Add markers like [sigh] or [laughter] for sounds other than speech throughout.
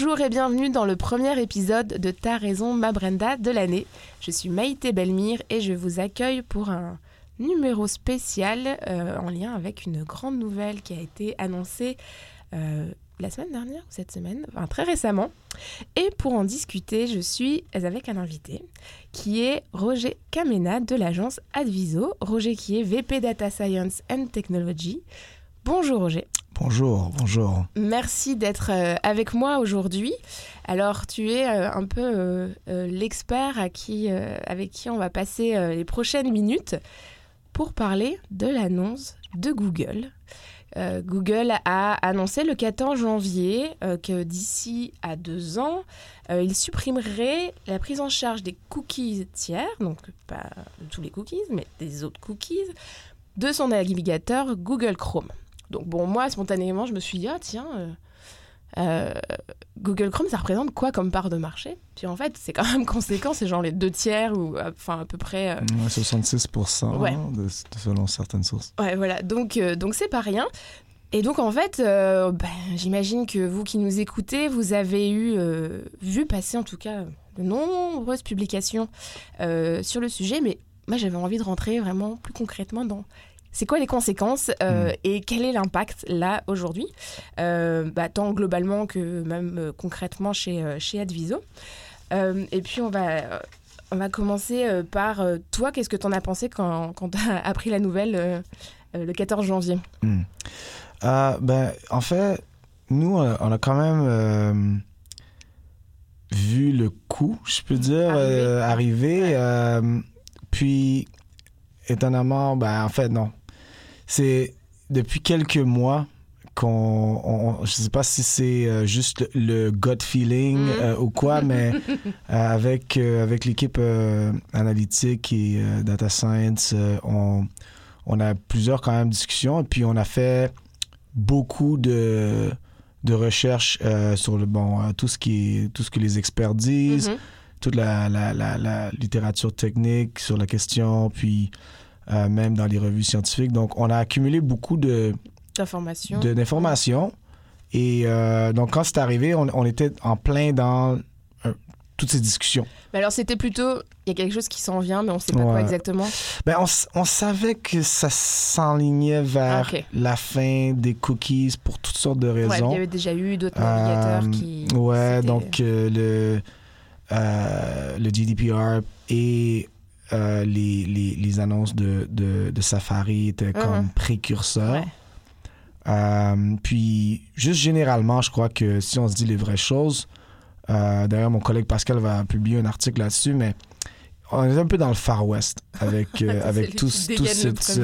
Bonjour et bienvenue dans le premier épisode de Ta raison, ma Brenda de l'année. Je suis Maïté Belmire et je vous accueille pour un numéro spécial euh, en lien avec une grande nouvelle qui a été annoncée euh, la semaine dernière ou cette semaine, enfin très récemment. Et pour en discuter, je suis avec un invité qui est Roger Kamena de l'agence Adviso. Roger qui est VP Data Science and Technology. Bonjour Roger. Bonjour, bonjour. Merci d'être euh, avec moi aujourd'hui. Alors, tu es euh, un peu euh, l'expert avec qui on va passer les prochaines minutes pour parler de l'annonce de Google. Google a annoncé le 14 janvier que d'ici à deux ans, il supprimerait la prise en charge des cookies tiers, donc pas tous les cookies, mais des autres cookies, de son navigateur Google Chrome. Donc bon, moi, spontanément, je me suis dit, ah tiens, euh, euh, Google Chrome, ça représente quoi comme part de marché? Puis en fait, c'est quand même [laughs] conséquent, c'est genre les deux tiers, ou enfin à peu près... Euh, 66% de, selon certaines sources. Ouais, voilà, donc donc c'est pas rien. Et donc en fait, ben, j'imagine que vous qui nous écoutez, vous avez eu vu passer en tout cas de nombreuses publications sur le sujet, mais moi j'avais envie de rentrer vraiment plus concrètement dans c'est quoi les conséquences euh, hmm. et quel est l'impact là aujourd'hui, euh, bah, tant globalement que même euh, concrètement chez, chez Adviso. et puis on va, on va commencer par toi, qu'est-ce que tu en as pensé quand, quand tu as [laughs] appris la nouvelle le 14 janvier? Ben, En fait, nous, on a quand même vu le coup, je peux dire, arriver. puis, étonnamment, ben, en fait, non c'est depuis quelques mois qu'on, je sais pas si c'est euh, juste le, gut feeling mm. euh, ou quoi, mais [laughs] euh, avec avec l'équipe analytique et data science, on on a plusieurs quand même discussions et puis on a fait beaucoup de de recherches sur le bon tout ce qui est tout ce que les experts disent, mm-hmm. toute la, la, la, littérature technique sur la question, puis euh, même dans les revues scientifiques. Donc, on a accumulé beaucoup de d'informations. d'informations. Et euh, donc, quand c'est arrivé, on, était en plein dans euh, toutes ces discussions. Mais alors, c'était plutôt, il y a quelque chose qui s'en vient, mais on ne sait pas quoi exactement. Ben, on, on, savait que ça s'enlignait vers la fin des cookies pour toutes sortes de raisons. Ouais, il y avait déjà eu d'autres navigateurs qui. Ouais, donc le, le GDPR et euh, les, les, les, annonces de, de, de, Safari étaient uh-huh. comme précurseurs. Euh, puis, juste généralement, je crois que si on se dit les vraies choses, euh, d'ailleurs, mon collègue Pascal va publier un article là-dessus, mais on est un peu dans le Far West avec, [laughs] avec tout, tout cette.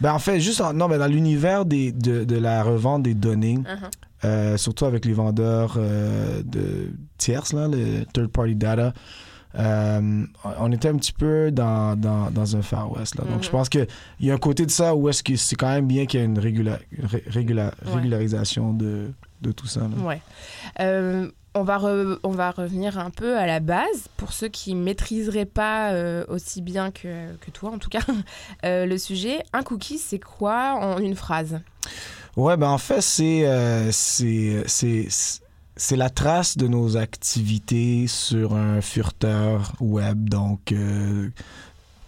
ben, en fait, juste non, ben, dans l'univers de, de, la revente des données, uh-huh. surtout avec les vendeurs de tierces, là, le third-party data. Euh, on était un petit peu dans, dans, dans un Far West. Là. Donc, je mhm. pense qu'il y a un côté de ça où est-ce que c'est quand même bien qu'il y ait une régularisation de, de, tout ça. Ouais. Euh, on va, on va revenir un peu à la base pour ceux qui ne maîtriseraient pas euh, aussi bien que, que, toi, en tout cas, [laughs] le sujet. Un cookie, c'est quoi en une phrase? Ouais, ben en fait, c'est c'est la trace de nos activités sur un furteur web, donc euh,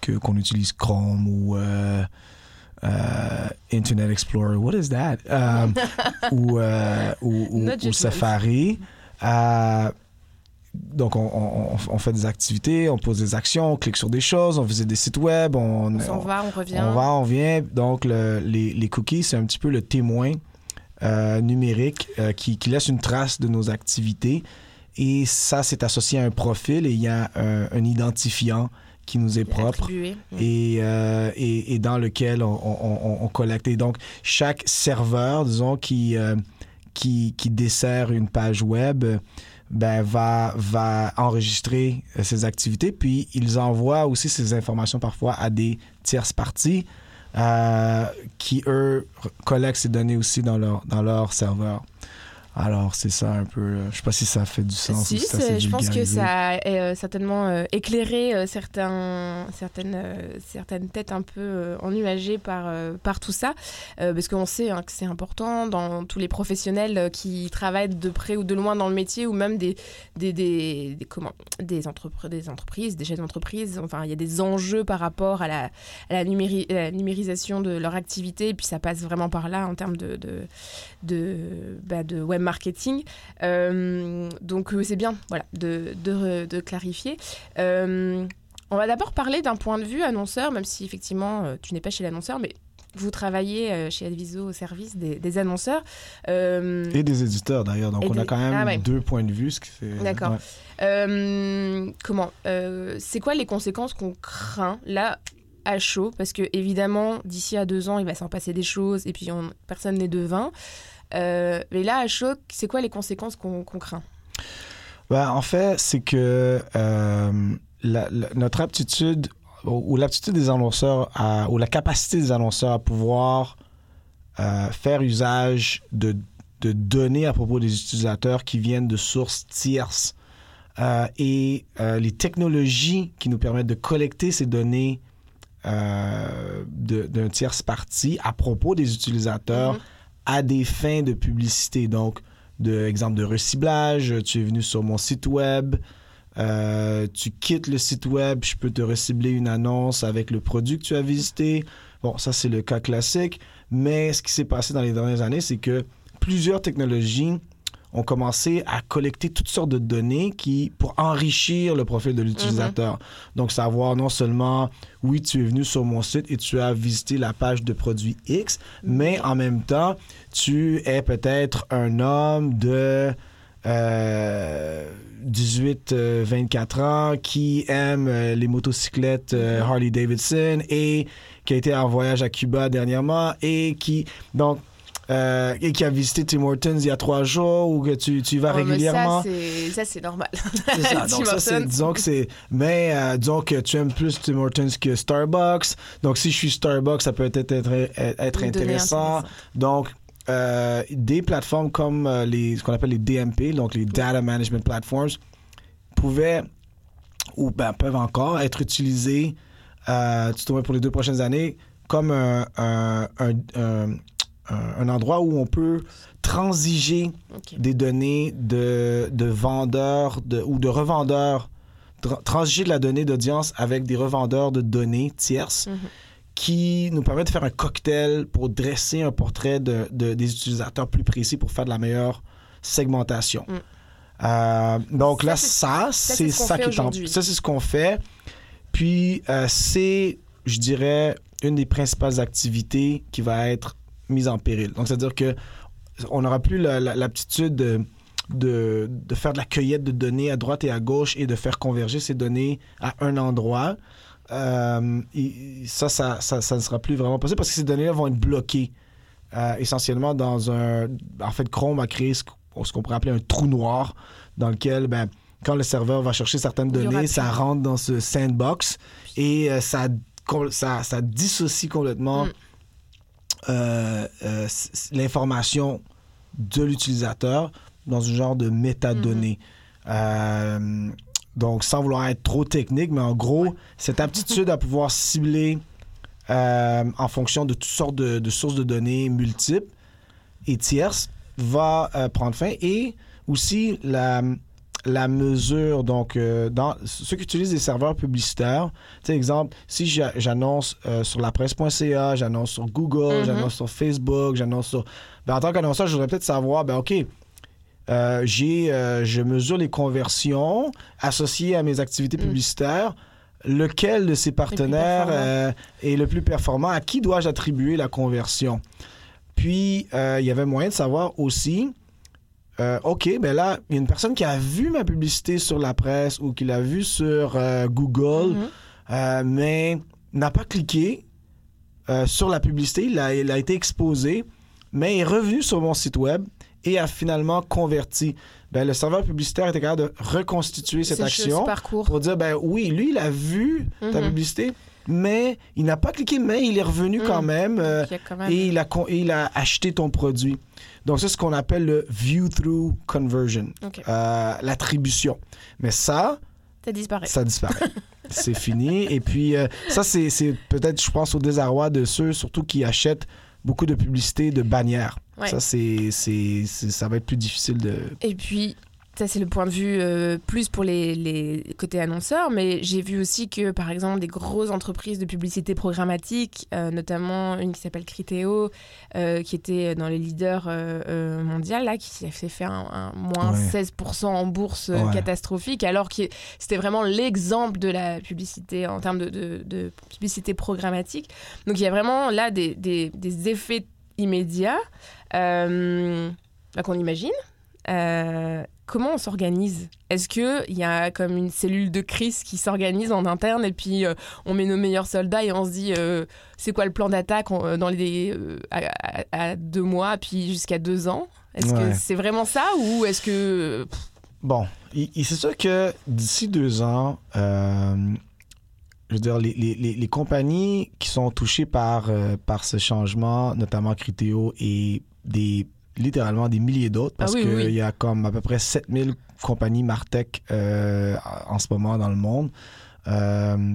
que qu'on utilise Chrome ou euh, euh, Internet Explorer. What is that? [laughs] ou, ou, Safari. donc, on, on, fait des activités, on pose des actions, on clique sur des choses, on visite des sites web, on, va, on revient. On va, on vient. Donc, le, les, les, cookies, c'est un petit peu le témoin euh, numérique euh, qui, qui, laisse une trace de nos activités. Et ça, c'est associé à un profil et il y a un, identifiant qui nous est propre et, euh, et, et, dans lequel on, on, on, collecte. Et donc, chaque serveur, disons, qui, qui, qui, dessert une page web ben, va, va enregistrer euh, ses activités, puis ils envoient aussi ces informations parfois à des tierces parties euh, qui, eux, collectent ces données aussi dans leur, dans leur serveur. Alors, c'est ça un peu. euh, Je sais pas si ça fait du sens. Si, ou si je pense que ça a euh, certainement euh, éclairé euh, certains, certaines, certaines têtes un peu ennuagées par, par tout ça, parce qu'on sait hein, que c'est important dans tous les professionnels qui travaillent de près ou de loin dans le métier, ou même des, des, des, des- comment, des, entrepre- des entreprises, des chefs d'entreprise. Enfin, il y a des enjeux par rapport à la, à la, numéri- à la numérisation de leur activité, et puis ça passe vraiment par là en termes de, de, de, bah, de web marketing. Euh, donc euh, c'est bien voilà, de, de, de clarifier. Euh, on va d'abord parler d'un point de vue annonceur, même si effectivement tu n'es pas chez l'annonceur, mais vous travaillez chez Adviso au service des, des annonceurs. Euh, Et des éditeurs d'ailleurs. Donc, Et on a quand même Ah ouais. deux points de vue. Ce qui fait... D'accord. ouais. Euh, comment euh, C'est quoi les conséquences qu'on craint là à chaud Parce que évidemment, d'ici à deux ans, il va s'en passer des choses et puis on- personne n'est devin. Euh, mais là, à chaud, c'est quoi les conséquences qu'on craint? Ben, en fait, c'est que euh, notre aptitude ou, l'aptitude des annonceurs ou la capacité des annonceurs à pouvoir euh, faire usage de, de données à propos des utilisateurs qui viennent de sources tierces et les technologies qui nous permettent de collecter ces données euh, d'un tierce partie à propos des utilisateurs Mhm. à des fins de publicité. Donc, de exemple de reciblage, tu es venu sur mon site web, euh, tu quittes le site web, je peux te recibler une annonce avec le produit que tu as visité. Bon, ça c'est le cas classique, mais ce qui s'est passé dans les dernières années, c'est que plusieurs technologies ont commencé à collecter toutes sortes de données qui pour enrichir le profil de l'utilisateur. Donc savoir non seulement oui, tu es venu sur mon site et tu as visité la page de produit X, mais en même temps, tu es peut-être un homme de euh, 18, euh, 24 ans qui aime euh, les motocyclettes euh, Harley Davidson et qui a été en voyage à Cuba dernièrement et qui donc euh, et qui a visité Tim Hortons il y a trois jours ou que tu, tu y vas Oh, régulièrement? Ça, c'est- normal. C'est ça. [laughs] Donc ça, c'est, disons que c'est, mais euh, disons que tu aimes plus Tim Hortons que Starbucks. Donc si je suis Starbucks, ça peut être être, être intéressant. Donc euh, des plateformes comme euh, les ce qu'on appelle les DMP, donc les Data Management Platforms, pouvaient ou ben, peuvent encore être utilisées euh, tout au moins pour les deux prochaines années comme un, un, un, un- un- endroit où on peut transiger des données de, de vendeurs de, ou de revendeurs, tra- transiger de la donnée d'audience avec des revendeurs de données tierces Mhm. qui nous permettent de faire un cocktail pour dresser un portrait de, de- des utilisateurs plus précis pour faire de la meilleure segmentation. Mm. Euh, donc là, c'est- ça, c'est c'est ce qu'on ça fait qui est en... aujourd'hui. Ça, c'est ce qu'on fait. Puis, euh, c'est, je dirais, une des principales activités qui va être mise en péril. Donc, c'est-à-dire que on n'aura plus la- la- l'aptitude de, de, de faire de la cueillette de données à droite et à gauche et de faire converger ces données à un endroit. Euh, et ça, ça, ça, ça ne sera plus vraiment possible parce que ces données-là vont être bloquées euh, essentiellement dans un... En fait, Chrome a créé ce qu'on pourrait appeler un trou noir dans lequel, ben, quand le serveur va chercher certaines données, ça rentre dans ce sandbox et euh, ça, ça, ça dissocie complètement Mm. Euh, euh, l'information de l'utilisateur dans un genre de métadonnées. Euh, donc, sans vouloir être trop technique, mais en gros, cette aptitude à pouvoir cibler en fonction de toutes sortes de, de sources de données multiples et tierces va prendre fin. Et aussi la, la mesure, donc, euh, dans ceux qui utilisent des serveurs publicitaires, tu sais, exemple, si j'a- j'annonce euh, sur la presse.ca, j'annonce sur Google, Mhm. j'annonce sur Facebook, j'annonce sur. Ben, en tant qu'annonceur, je voudrais peut-être savoir, ben, OK, euh, j'ai, euh, je mesure les conversions associées à mes activités Mm. publicitaires. Lequel de ces partenaires euh, est le plus performant? À qui dois-je attribuer la conversion? Puis, il y avait moyen de savoir aussi, euh, OK, ben là, il y a une personne qui a vu ma publicité sur la presse ou qui l'a vue sur euh, Google, Mhm. euh, mais n'a pas cliqué sur la publicité. Il a, il a été exposé, mais est revenu sur mon site web et a finalement converti. Ben, le serveur publicitaire était capable de reconstituer cette Ce- action ce parcours. pour dire, ben oui, lui, il a vu ta Mhm. publicité, mais il n'a pas cliqué, mais il est revenu quand même. euh, Il quand même- et il, a, con- et il a acheté ton produit. Donc, c'est ce qu'on appelle le view-through conversion, euh, l'attribution. Mais ça, Ça disparaît. ça disparaît. [laughs] c'est fini. Et puis, euh, ça, c'est peut-être, je pense, au désarroi de ceux, surtout qui achètent beaucoup de publicité de bannières. Ouais. Ça, c'est- ça va être plus difficile de... Et puis, ça c'est le point de vue euh, plus pour les, les côtés annonceurs, mais j'ai vu aussi que par exemple des grosses entreprises de publicité programmatique, euh, notamment une qui s'appelle Criteo, euh, qui était dans les leaders mondiaux, là, qui s'est fait un, un moins Ouais. 16% en bourse Ouais. catastrophique, alors que c'était vraiment l'exemple de la publicité en termes de, de- de publicité programmatique. Donc il y a vraiment là des, des- des effets immédiats bah, qu'on imagine. Euh, comment on s'organise? Est-ce qu'il y a comme une cellule de crise qui s'organise en interne et puis euh, on met nos meilleurs soldats et on se dit euh, c'est quoi le plan d'attaque dans les à, deux mois puis jusqu'à deux ans? Est-ce Ouais. que c'est vraiment ça ou est-ce que Bon, c'est sûr que d'ici deux ans, je veux dire, les, les- les- les compagnies qui sont touchées par, par ce changement, notamment Criteo et des, littéralement des milliers d'autres, parce Ah oui, qu'il oui, y a comme à peu près 7000 compagnies Martech euh, en ce moment dans le monde. Euh,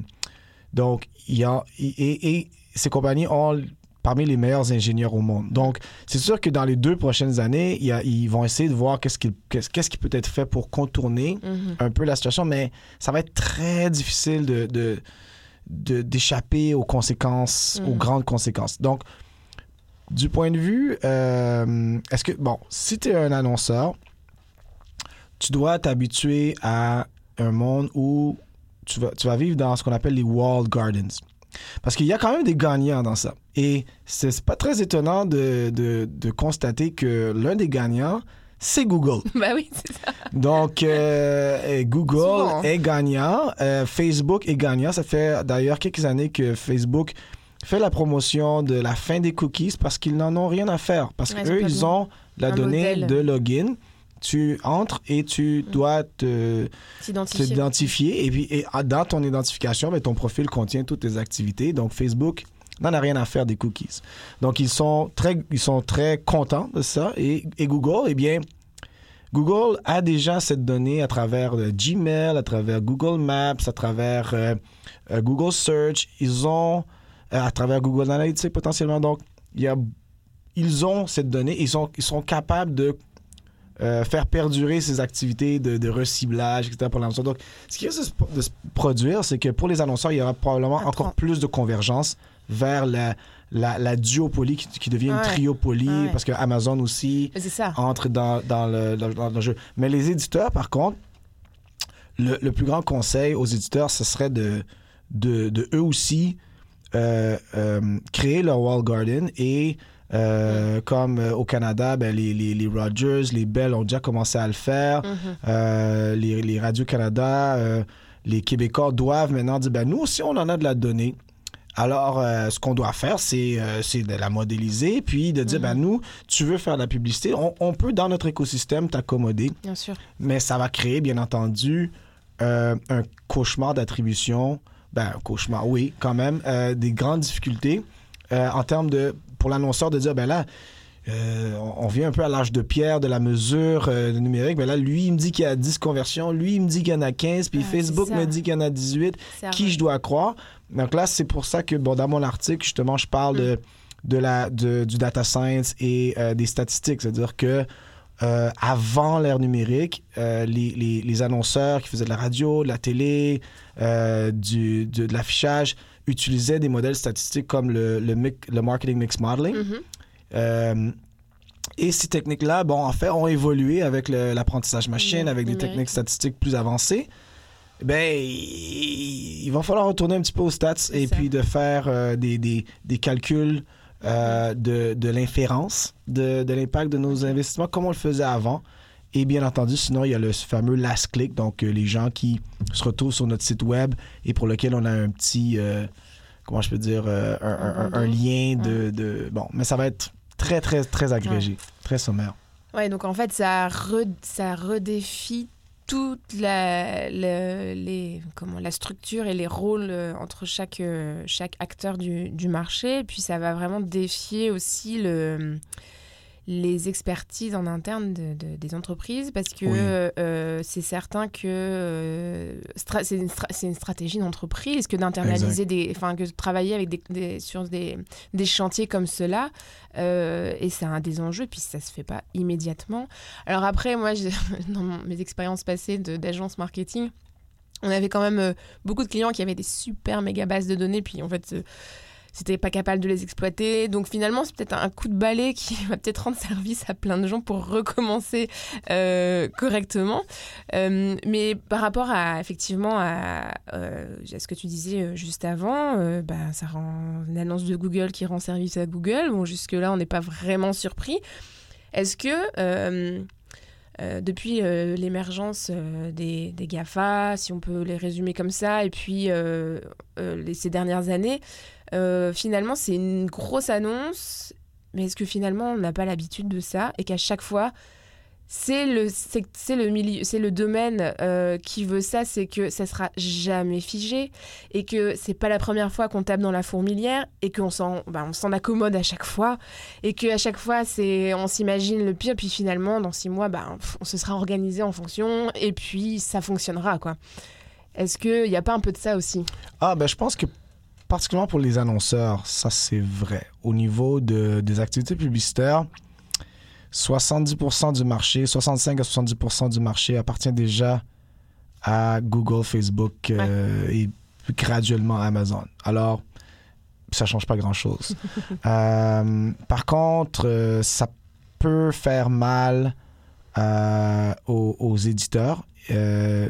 donc, il y a, et, et ces compagnies ont parmi les meilleurs ingénieurs au monde. Donc, c'est sûr que dans les deux prochaines années, il y a- ils vont essayer de voir qu'est-ce qui, qu'est-ce, qu'est-ce qui peut être fait pour contourner mhm. un peu la situation, mais ça va être très difficile de- d'échapper aux conséquences, aux Mhm. grandes conséquences. Donc, du point de vue, euh, est-ce que, bon, si tu es un annonceur, tu dois t'habituer à un monde où tu vas, tu vas vivre dans ce qu'on appelle les walled gardens. Parce qu'il y a quand même des gagnants dans ça. Et c'est pas très étonnant de, de- de constater que l'un des gagnants, c'est Google. [laughs] bah oui c'est ça Donc, euh, [laughs] Google Souvent, hein. est gagnant, euh, Facebook est gagnant. Ça fait d'ailleurs quelques années que Facebook fait la promotion de la fin des cookies parce qu'ils n'en ont rien à faire. Parce Ouais, qu'eux, ils ont la donnée modèle. de login. Tu entres et tu Mm. dois te t'identifier. Et puis, et ah, dans ton identification, ben, ton profil contient toutes tes activités. Donc, Facebook n'en a rien à faire des cookies. Donc, ils sont très, ils sont très contents de ça. Et, et Google, eh bien, Google a déjà cette donnée à travers euh, Gmail, à travers Google Maps, à travers euh, euh, Google Search. Ils ont, à travers Google Analytics potentiellement. Donc, il y a, ils ont cette donnée. Ils sont, ils sont capables de euh, faire perdurer ces activités de, de reciblage, etc. pour l'annonceur. Donc, ce qui risque de se- produire, c'est que pour les annonceurs, il y aura probablement encore plus de convergence vers la, la, la duopoly qui, qui devient une Ouais. parce que Amazon aussi ça entre dans, dans, le, dans- dans le jeu. Mais les éditeurs, par contre, le, le plus grand conseil aux éditeurs, ce serait de, de, de eux aussi euh, euh, créer leur wall garden et euh, comme euh, au Canada, ben, les, les, les Rogers, les Bell ont déjà commencé à le faire. Mhm. Euh, les, les Radio-Canada, euh, les Québécois doivent maintenant dire, ben, nous aussi, on en a de la donnée. Alors, euh, ce qu'on doit faire, c'est euh, de la modéliser, puis de dire, ben, nous, tu veux faire de la publicité, on, on peut, dans notre écosystème, t'accommoder, bien sûr mais ça va créer, bien entendu, euh, un cauchemar d'attribution. Ben, cauchemar, oui, quand même, euh, des grandes difficultés euh, en termes de, pour l'annonceur de dire, ben là, euh, on vient un peu à l'âge de pierre de la mesure numérique. Ben là, lui, il me dit qu'il y a 10 conversions. Lui, il me dit qu'il y en a 15. Puis Ah, Facebook me dit qu'il y en a 18. C'est Qui je dois croire? Donc là, c'est pour ça que, bon, dans mon article, justement, je parle Mm. de, de la, de- du data science et des statistiques. C'est-à-dire que euh, avant l'ère numérique, euh, les, les- les annonceurs qui faisaient de la radio, de la télé, euh, du, de, de l'affichage utilisaient des modèles statistiques comme le, le, mic- le marketing mix modeling. Mhm. Euh, et ces techniques-là, bon, en fait, ont évolué avec l'apprentissage machine, Le avec des techniques statistiques plus avancées. Ben, il, il va falloir retourner un petit peu aux stats et ça. puis de faire des, des- des calculs euh, de, de l'inférence de, de l'impact de nos investissements comme on le faisait avant. Et bien entendu, sinon, il y a le fameux last click, donc euh, les gens qui se retrouvent sur notre site web et pour lequel on a un petit, euh, comment je peux dire, euh, un, un- un- un bandeau. lien de, de- Bon, mais ça va être très, très, très agrégé, très sommaire. Ouais, donc en fait, ça, re- ça redéfie toute la, structure et les rôles euh, entre chaque, euh, acteur du marché. Puis ça va vraiment défier aussi le, les expertises en interne de- de- des entreprises parce que Oui. euh, c'est certain que euh, c'est une, stra- c'est une stratégie d'entreprise que d'internaliser des, enfin que de travailler avec des, des- sur des, des chantiers comme cela euh, et c'est un des enjeux puis ça se fait pas immédiatement. Alors après moi [laughs] dans mes expériences passées d'agence marketing on avait quand même beaucoup de clients qui avaient des super méga bases de données puis en fait euh, c'était pas capable de les exploiter. Donc finalement, c'est peut-être un coup de balai qui [laughs] va peut-être rendre service à plein de gens pour recommencer euh, correctement. Euh, mais par rapport à effectivement à, euh, ce que tu disais juste avant, bah, ça rend une annonce de Google qui rend service à Google. Bon, jusque-là, on n'est pas vraiment surpris. Est-ce que depuis l'émergence des, des GAFA, si on peut les résumer comme ça, et puis ces dernières années, euh, finalement, c'est une grosse annonce, mais est-ce que finalement, on n'a pas l'habitude de ça et qu'à chaque fois, c'est le, le domaine euh, qui veut ça, c'est que ça sera jamais figé et que c'est pas la première fois qu'on tape dans la fourmilière et qu'on s'en, bah, accommode à chaque fois et que à chaque fois c'est, on s'imagine le pire puis finalement dans six mois, bah, on se sera organisé en fonction et puis ça fonctionnera quoi. Est-ce qu'il n'y a pas un peu de ça aussi? Ah, ben je pense que particulièrement pour les annonceurs, ça c'est vrai. Au niveau de, des activités publicitaires, 70% du marché, 65 à 70% du marché appartient déjà à Google, Facebook euh, et graduellement Amazon. Alors, ça change pas grand-chose. [laughs] Euh, par contre, euh, ça peut faire mal aux, aux éditeurs,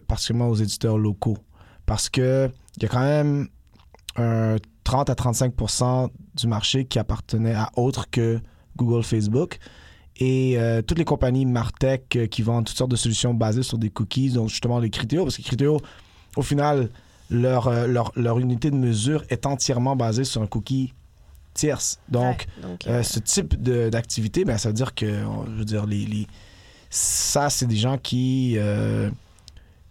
particulièrement aux éditeurs locaux, parce que il y a quand même un 30 à 35% du marché qui appartenait à autre que Google, Facebook. Et euh, toutes les compagnies Martech euh, qui vendent toutes sortes de solutions basées sur des cookies, donc justement les Criteo, parce que Criteo, au final, leur, euh, leur, leur unité de mesure est entièrement basée sur un cookie tierce. Donc, Ouais, donc, euh, ce type d'activité, ben, ça veut dire que, on- je veux dire, les, les- ça, c'est des gens qui,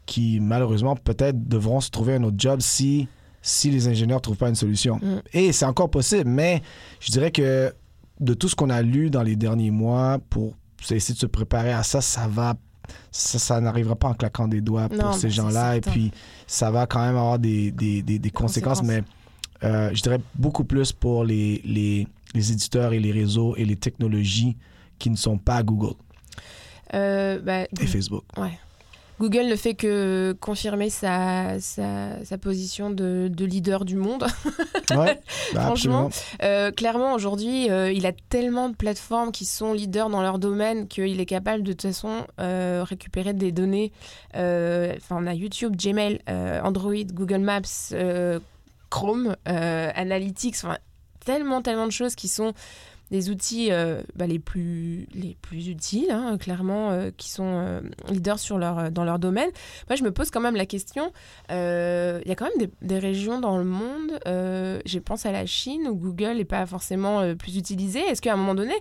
qui malheureusement, peut-être devront se trouver un autre job si, si les ingénieurs ne trouvent pas une solution. Mm. Et c'est encore possible, mais je dirais que de tout ce qu'on a lu dans les derniers mois pour essayer de se préparer à ça, ça va. Ça, ça n'arrivera pas en claquant des doigts pour ces gens-là. Et puis, ça va quand même avoir des, des, des- des conséquences, conséquences. mais euh, je dirais beaucoup plus pour les, les, les éditeurs et les réseaux et les technologies qui ne sont pas Google euh, bah, et Facebook. Google ne fait que confirmer sa, sa, sa position de, de leader du monde. [laughs] Ouais, bah, Franchement. Euh, clairement, aujourd'hui, euh, il a tellement de plateformes qui sont leaders dans leur domaine qu'il est capable de, toute façon euh, récupérer des données. Enfin, on a YouTube, Gmail, Android, Google Maps, Chrome, Analytics, enfin, tellement, tellement de choses qui sont des outils euh, bah, les, plus, les plus utiles, hein, clairement, euh, qui sont euh, leaders sur leur, dans leur domaine. Moi, je me pose quand même la question, il y a quand même des, des régions dans le monde, je pense à la Chine, où Google n'est pas forcément plus utilisé. Est-ce qu'à un moment donné,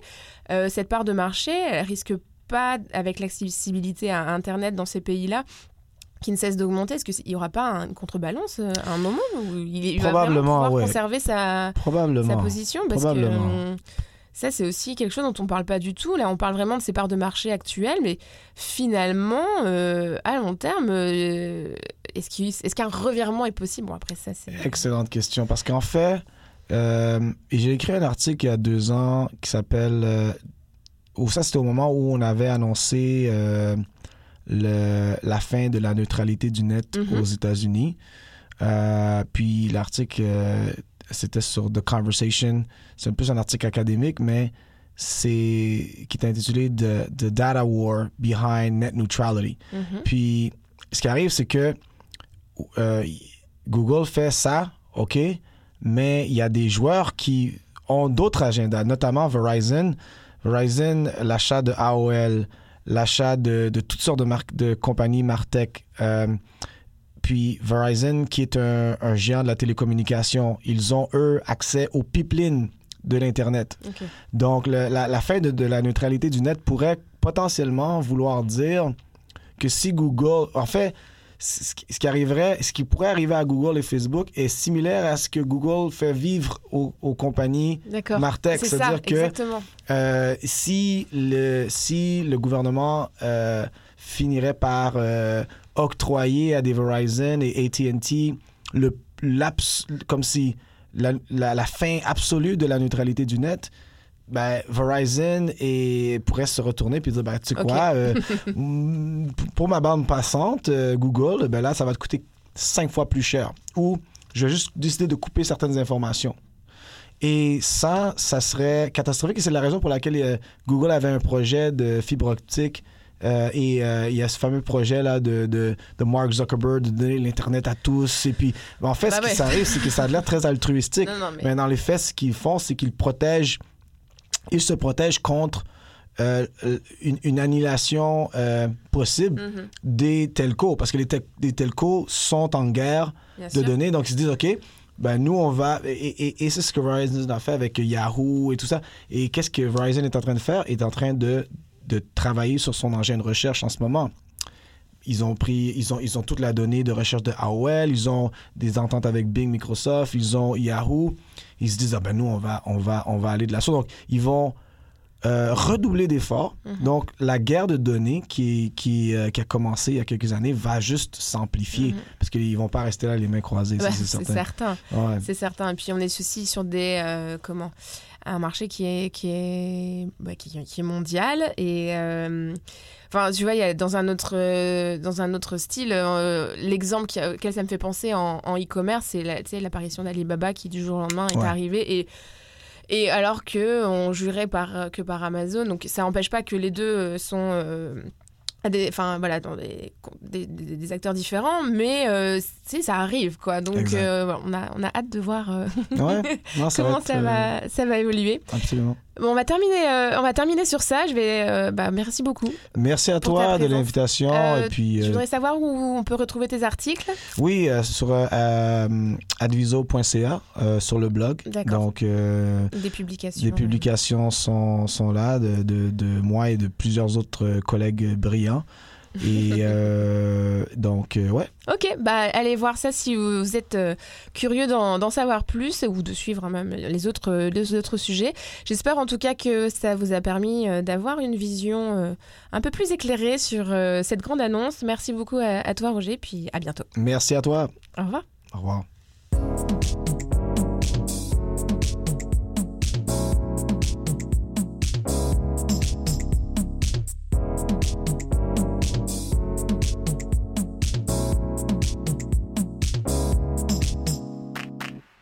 cette part de marché, elle risque pas, avec l'accessibilité à Internet dans ces pays-là, qui ne cesse d'augmenter, est-ce qu'il n'y aura pas une contrebalance à un moment où il, il va pouvoir ouais. conserver sa, sa position? Parce Probablement. que euh, ça c'est aussi quelque chose dont on parle pas du tout là on parle vraiment de ces parts de marché actuelles mais finalement euh, à long terme euh, est-ce qu'un revirement est possible? Bon après ça c'est Excellente question. Parce qu'en fait, euh, j'ai écrit un article il y a deux ans qui s'appelle. où ça, c'était au moment où on avait annoncé le- la fin de la neutralité du net Mhm. aux États-Unis. Puis l'article, c'était sur The Conversation. C'est un peu un article académique, mais c'est qui est intitulé The, The Data War Behind Net Neutrality. Mhm. Puis, ce qui arrive, c'est que euh, Google fait ça, OK, mais il y a des joueurs qui ont d'autres agendas, notamment Verizon. Verizon, l'achat de AOL, l'achat de, de toutes sortes de marques, de compagnies Martech. euh, puis Verizon, qui est un, un géant de la télécommunication, ils ont, eux, accès aux pipelines de l'Internet. Donc, le- la, la fin de, de la neutralité du net pourrait potentiellement vouloir dire que si Google, en fait, ce qui arriverait, ce qui pourrait arriver à Google et Facebook est similaire à ce que Google fait vivre aux, aux compagnies. Martech, c'est-à-dire que euh, si, le, si le gouvernement euh, finirait par euh, octroyer à des Verizon et AT&T le comme si la, la, la fin absolue de la neutralité du net, ben, Verizon et pourrait se retourner puis dire ben, tu sais quoi euh, [laughs] pour ma bande passante euh, Google ben là ça va te coûter cinq fois plus cher ou je vais juste décider de couper certaines informations et ça, ça serait catastrophique. Et c'est la raison pour laquelle euh, Google avait un projet de fibre optique. euh, et euh, il y a ce fameux projet là de, de, de Mark Zuckerberg de donner l'internet à tous. Et puis, en fait, Bah ce qui s'arrive, c'est que ça a l'air très altruistique. [laughs] Non, non, mais- Mais dans les faits, ce qu'ils font, c'est qu'ils protègent, ils se protègent contre euh, une, une annihilation euh, possible Mhm, des telcos, parce que les, tel- les telcos sont en guerre bien de sûr. données. Donc, ils se disent, OK, ben nous, on va... Et, et- et c'est ce que Verizon a fait avec Yahoo et tout ça. Et qu'est-ce que Verizon est en train de faire? Il est en train de, de travailler sur son engin de recherche en ce moment. Ils ont pris, ils ont, ils ont toute la donnée de recherche de AOL, ils ont des ententes avec Bing, Microsoft, ils ont Yahoo. Ils se disent, ah ben nous, on va, on va, on va aller de la sorte. Donc, ils vont euh, redoubler d'efforts. Mhm. Donc, la guerre de données qui, qui, euh, qui a commencé il y a quelques années va juste s'amplifier Mhm. parce qu'ils vont pas rester là les mains croisées, Ouais, c'est c'est certain. Ouais. C'est certain. Et puis on est aussi sur des euh, comment un marché qui est qui est bah, qui, qui est mondial et euh, enfin tu vois il y a dans un autre euh, dans un autre style euh, l'exemple auquel ça me fait penser en, en e-commerce c'est la- l'apparition d'Alibaba qui du jour au lendemain est Ouais. arrivé et et alors que on jurait par que par Amazon donc ça n'empêche pas que les deux sont des, enfin voilà, dans des, des, des- acteurs différents, mais euh, tu sais, ça arrive quoi. Donc euh, on, a, on a hâte de voir euh, Ouais. [laughs] Non, ça comment va être, ça, euh, va, ça va évoluer. Absolument. Bon, on va terminer, euh, on va terminer sur ça. Je vais, euh, bah, merci beaucoup. Merci à toi de l'invitation. Euh, et puis, Je euh, voudrais savoir où on peut retrouver tes articles. oui, euh, sur euh, euh, adviso.ca, euh, sur le blog. D'accord. Donc, euh, Des publications. les publications sont, sont là de, de, de moi et de plusieurs autres euh, collègues brillants. Et euh, donc, euh, ouais. Ok, bah allez voir ça si vous, êtes euh, curieux d'en savoir plus ou de suivre même les autres, les autres sujets. J'espère en tout cas que ça vous a permis d'avoir une vision un peu plus éclairée sur cette grande annonce. Merci beaucoup à, à toi Roger, puis à bientôt. Merci à toi. Au revoir. Au revoir.